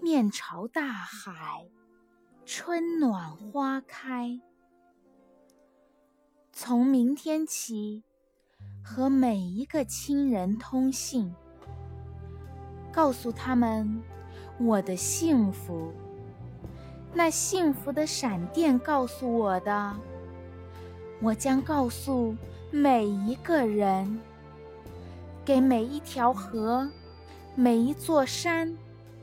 面朝大海，春暖花开。从明天起，和每一个亲人通信，告诉他们我的幸福。那幸福的闪电告诉我的，我将告诉每一个人，给每一条河。每一座山，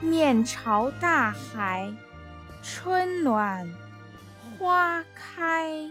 面朝大海，春暖花开。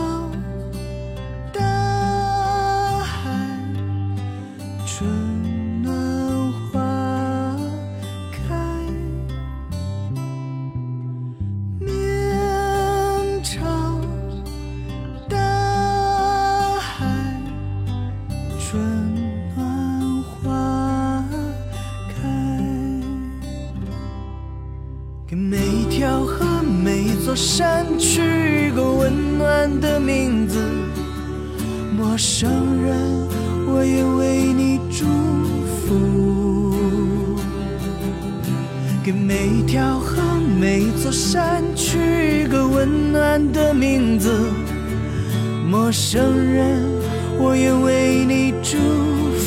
给每一条河、每一座山取一个温暖的名字，陌生人，我也为你祝福。给每一条河、每一座山取一个温暖的名字，陌生人，我也为你祝福。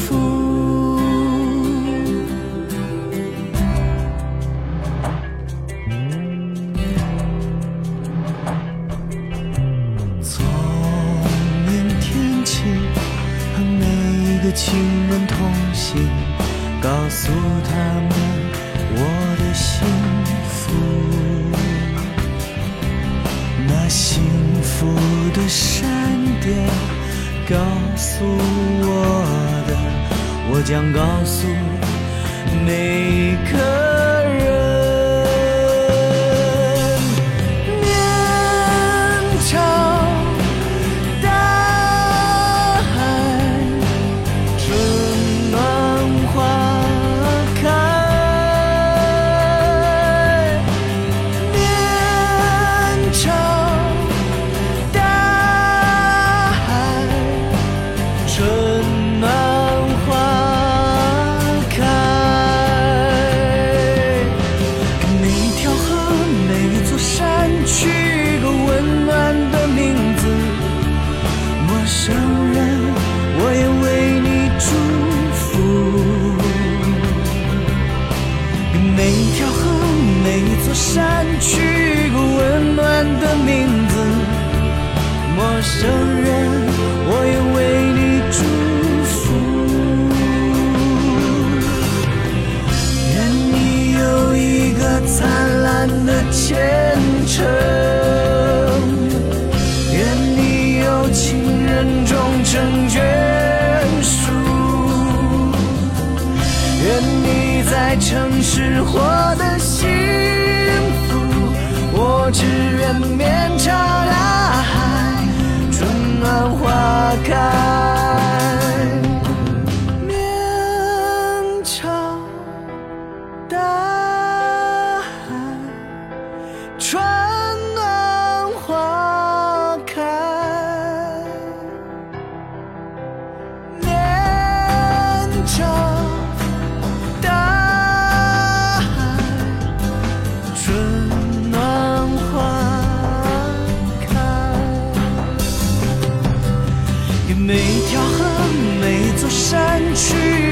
亲人同行，告诉他们我的幸福。那幸福的闪电告诉我的，我将告诉每个。取一个温暖的名字。陌生人我也为你祝福。每一条河每一座山取一个温暖的名字。陌生人在城市获得幸福，我只愿面朝大海，春暖花开。去